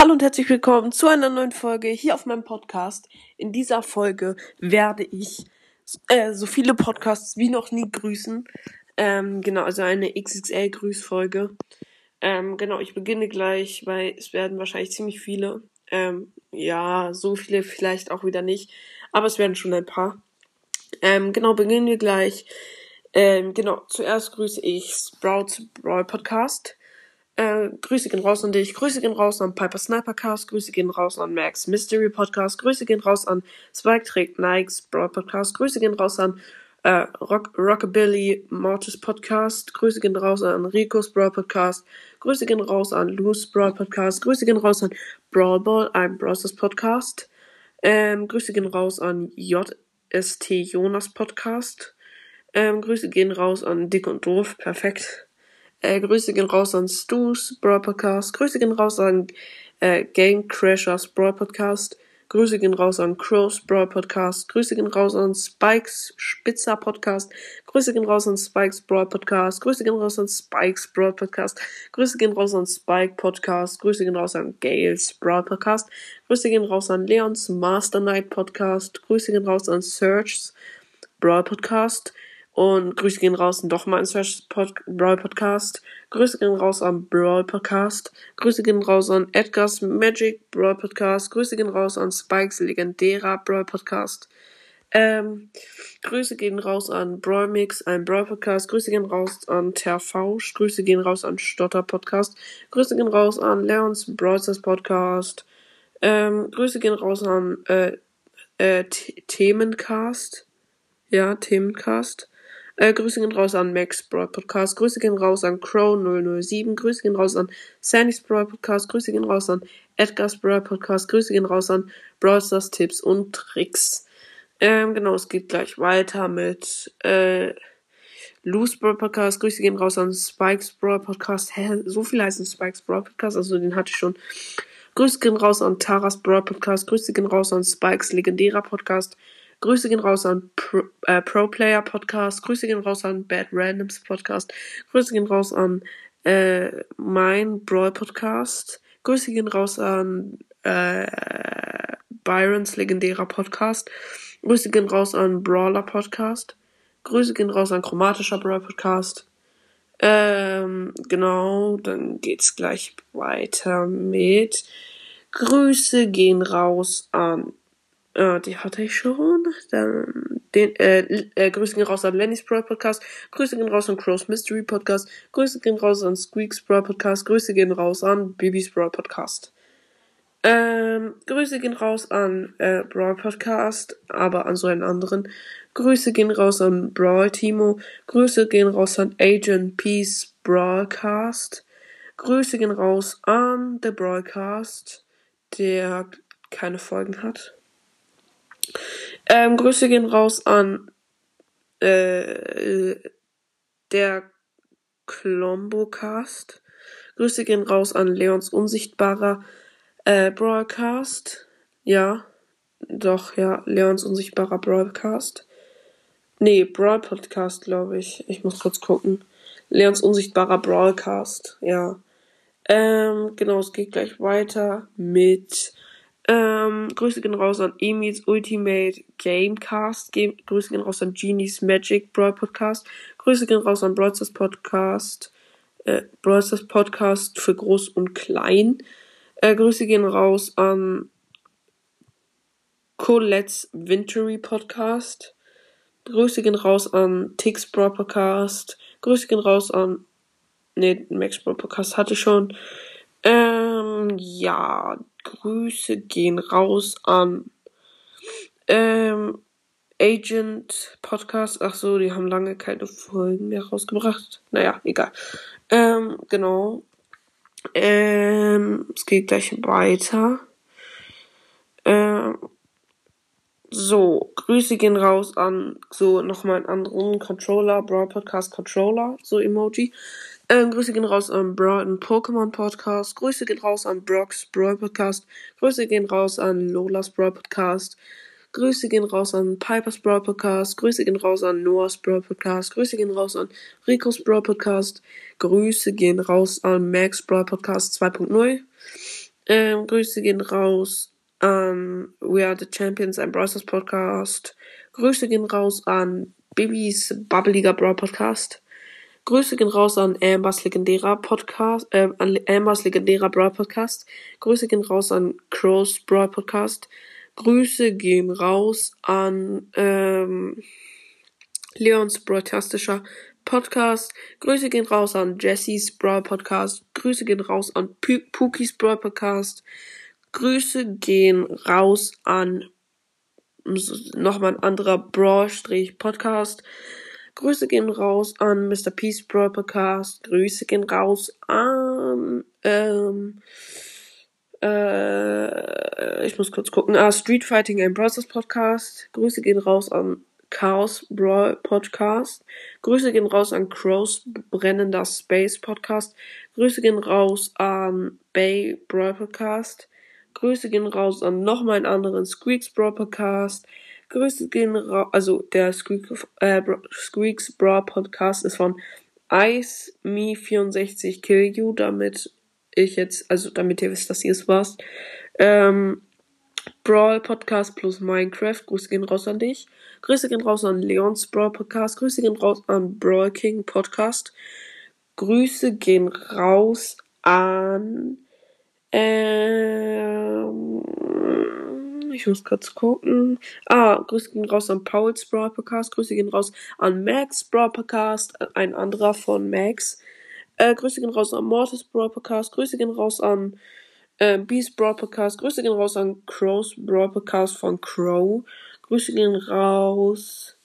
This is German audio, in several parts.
Hallo und herzlich willkommen zu einer neuen Folge hier auf meinem Podcast. In dieser Folge werde ich äh, so viele Podcasts wie noch nie grüßen. Ähm, genau, also eine XXL-Grüßfolge. Ähm, genau, ich beginne gleich, weil es werden wahrscheinlich ziemlich viele. Ähm, ja, so viele vielleicht auch wieder nicht, aber es werden schon ein paar. Ähm, genau, beginnen wir gleich. Ähm, genau, zuerst grüße ich Sprouts Brawl Podcast. Äh, Grüße gehen raus an dich, Grüße gehen raus an Piper Snipercast, Grüße gehen raus an Max Mystery Podcast, Grüße gehen raus an Spike trägt Nikes Broad Podcast, Grüße gehen raus an äh, Rock, Rockabilly Mortis Podcast, Grüße gehen raus an Rico's Broad Podcast, Grüße gehen raus an Lou's Broad Podcast, Grüße gehen raus an Brawl Ball, ein Browsers Podcast, ähm, Grüße gehen raus an JST Jonas Podcast, ähm, Grüße gehen raus an Dick und Doof, perfekt. Äh, Grüße gehen raus an Stu's Brawl Podcast. Grüße gehen raus an äh, Game Crashers Brawl Podcast. Grüße gehen raus an Crows Brawl Podcast. Grüße gehen raus an Spikes Spitzer Podcast. Grüße gehen raus an Spikes Brawl Podcast. Grüße gehen raus an Spikes Brawl Podcast. Grüße gehen raus an Spike Podcast. Grüße gehen raus an Gales Brawl Podcast. Grüße gehen raus an Leons Master Night Podcast. Grüße gehen raus an Search's Brawl Podcast. Und Grüße gehen raus an doch mal Search Pod Brawl Podcast. Grüße gehen raus an Brawl Podcast. Grüße gehen raus an Edgar's Magic Brawl Podcast. Grüße gehen raus an Spikes legendärer Brawl Podcast. Ähm, Grüße gehen raus an Brawl Mix, ein Brawl Podcast. Grüße gehen raus an Terfausch. Grüße gehen raus an Stotter Podcast. Grüße gehen raus an Leons Brawlstars Podcast. Ähm, Grüße gehen raus an äh, äh, Themencast. Ja, Themencast. Äh, Grüße gehen raus an Max Broad Podcast. Grüße gehen raus an Crow 007. Grüße gehen raus an Sandy's Broad Podcast. Grüße gehen raus an Edgar's Broad Podcast. Grüße gehen raus an Brawl Stars Tipps und Tricks. Ähm, genau, es geht gleich weiter mit äh, Loose Broad Podcast. Grüße gehen raus an Spikes Broad Podcast. Hä, so viel heißen Spikes Broad Podcast, also den hatte ich schon. Grüße gehen raus an Taras Broad Podcast. Grüße gehen raus an Spikes legendärer Podcast. Grüße gehen raus an Pro, äh, Pro Player Podcast. Grüße gehen raus an Bad Randoms Podcast. Grüße gehen raus an äh, mein Brawl Podcast. Grüße gehen raus an äh, Byrons legendärer Podcast. Grüße gehen raus an Brawler Podcast. Grüße gehen raus an chromatischer Brawl Podcast. Ähm, genau, dann geht's gleich weiter mit Grüße gehen raus an äh, die hatte ich schon. Dann den, äh, äh, Grüße gehen raus an Lenny's Pro Podcast. Grüße gehen raus an Crow's Mystery Podcast. Grüße gehen raus an Squeaks Pro Podcast. Grüße gehen raus an Bibis Pro Podcast. Ähm, Grüße gehen raus an äh, Brawl Podcast, aber an so einen anderen. Grüße gehen raus an Brawl Timo. Grüße gehen raus an Agent Peace Broadcast. Grüße gehen raus an The Broadcast, der keine Folgen hat. Ähm, Grüße gehen raus an äh, der Clombocast. Grüße gehen raus an Leons unsichtbarer äh, Broadcast. Ja, doch, ja, Leons unsichtbarer Broadcast. Nee, Brawl Podcast, glaube ich. Ich muss kurz gucken. Leons unsichtbarer Broadcast, ja. Ähm, genau, es geht gleich weiter mit ähm, Grüße gehen raus an Emils Ultimate Gamecast. Ge Grüße gehen raus an Genie's Magic Brawl Podcast. Grüße gehen raus an Brawlstars Podcast. Äh, Brawlstars Podcast für Groß und Klein. Äh, Grüße gehen raus an Colette's Wintery Podcast. Grüße gehen raus an Tix Brawl Podcast. Grüße gehen raus an. Ne, Max Brawl Podcast hatte ich schon. Ähm, ja, Grüße gehen raus an ähm, Agent Podcast. Ach so, die haben lange keine Folgen mehr rausgebracht. Naja, egal. Ähm, genau. Ähm, es geht gleich weiter. Ähm, so, Grüße gehen raus an so nochmal einen anderen Controller, Brawl Podcast Controller, so Emoji. Ähm, Grüße gehen raus an Brighton Pokémon Podcast. Grüße gehen raus an Brock's Brawl Podcast. Grüße gehen raus an Lolas Brawl Podcast. Grüße gehen raus an Piper's Brawl Podcast. Grüße gehen raus an Noah's Brawl Podcast. Grüße gehen raus an Rico's Brawl Podcast. Grüße gehen raus an Max Brawl Podcast 2.0. Ähm, Grüße gehen raus an We Are the Champions, ein Browsers Podcast. Grüße gehen raus an Bibis Bubbeliger Brawl Podcast. Grüße gehen raus an Ambers legendärer Podcast, äh, an Ambers legendärer Brawl Podcast. Grüße gehen raus an Crows Brawl Podcast. Grüße gehen raus an ähm, Leons Broadcastischer Podcast. Grüße gehen raus an Jessys Brawl Podcast. Grüße gehen raus an P Pookies Brawl Podcast. Grüße gehen raus an nochmal ein anderer Brawl-Podcast. Grüße gehen raus an Mr. Peace Brawl Podcast. Grüße gehen raus an ähm, äh, ich muss kurz gucken. Ah, Street Fighting and Process Podcast. Grüße gehen raus an Chaos Brawl Podcast. Grüße gehen raus an Crows Brennender Space Podcast. Grüße gehen raus an Bay Brawl Podcast. Grüße gehen raus an nochmal einen anderen Squeaks Brawl Podcast. Grüße gehen raus, also der Squeak, äh, Squeaks Brawl Podcast ist von Ice Me 64 Kill You, damit ich jetzt, also damit ihr wisst, dass ihr es warst. Ähm, Brawl Podcast plus Minecraft. Grüße gehen raus an dich. Grüße gehen raus an Leons Brawl Podcast. Grüße gehen raus an Brawl King Podcast. Grüße gehen raus an. Ähm, ich muss kurz gucken. Ah, Grüße gehen raus an Paul's Brawl Podcast. Grüße gehen raus an Max Brawl Podcast. Ein anderer von Max. Äh, Grüße gehen raus an Mortis Brawl Podcast. Grüße gehen raus an äh, Beast Brawl Podcast. Grüße gehen raus an Crows Brawl Podcast von Crow. Grüße gehen raus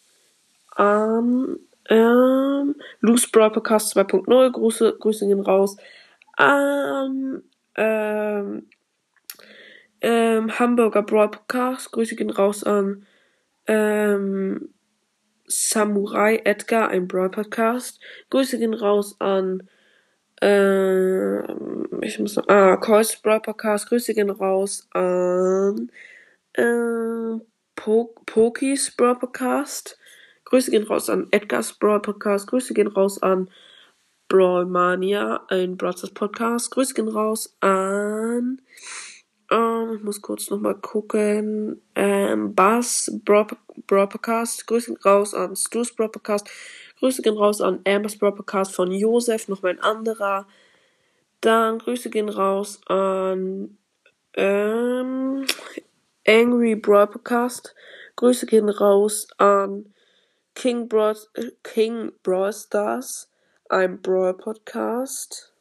an ähm, Loose Brawl Podcast 2.0. Grüße, Grüße gehen raus an ähm, ähm, Hamburger Brawl Podcast. Grüße gehen raus an ähm, Samurai Edgar, ein Brawl Podcast. Grüße gehen raus an ähm, ich muss noch, ah, Calls Brawl Podcast, Grüße gehen raus an äh, po Pokis Brawl Podcast. Grüße gehen raus an Edgar's Brawl Podcast. Grüße gehen raus an Brawlmania, ein Brothers Podcast. Grüße gehen raus an ähm, ich muss kurz nochmal gucken. Ähm, Brawl Podcast. Grüße gehen raus an Stu's Brawl Podcast. Grüße gehen raus an Ambers Brawl Podcast von Josef, noch mein anderer. Dann Grüße gehen raus an ähm, Angry Brawl Podcast. Grüße gehen raus an King Brawl, King Brawl Stars, ein Brawl Podcast.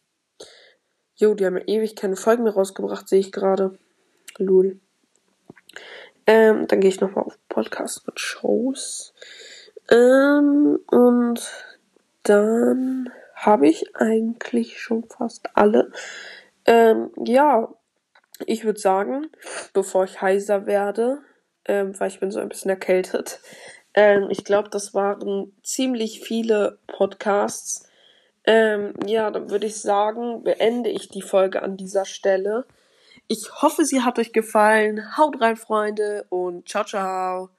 Jo, die haben ja ewig keine Folgen mehr rausgebracht, sehe ich gerade. Lul. Ähm, dann gehe ich nochmal auf Podcast und Shows. Ähm, und dann habe ich eigentlich schon fast alle. Ähm, ja, ich würde sagen, bevor ich heiser werde, ähm, weil ich bin so ein bisschen erkältet, ähm, ich glaube, das waren ziemlich viele Podcasts. Ähm, ja, dann würde ich sagen, beende ich die Folge an dieser Stelle. Ich hoffe, sie hat euch gefallen. Haut rein, Freunde, und ciao, ciao.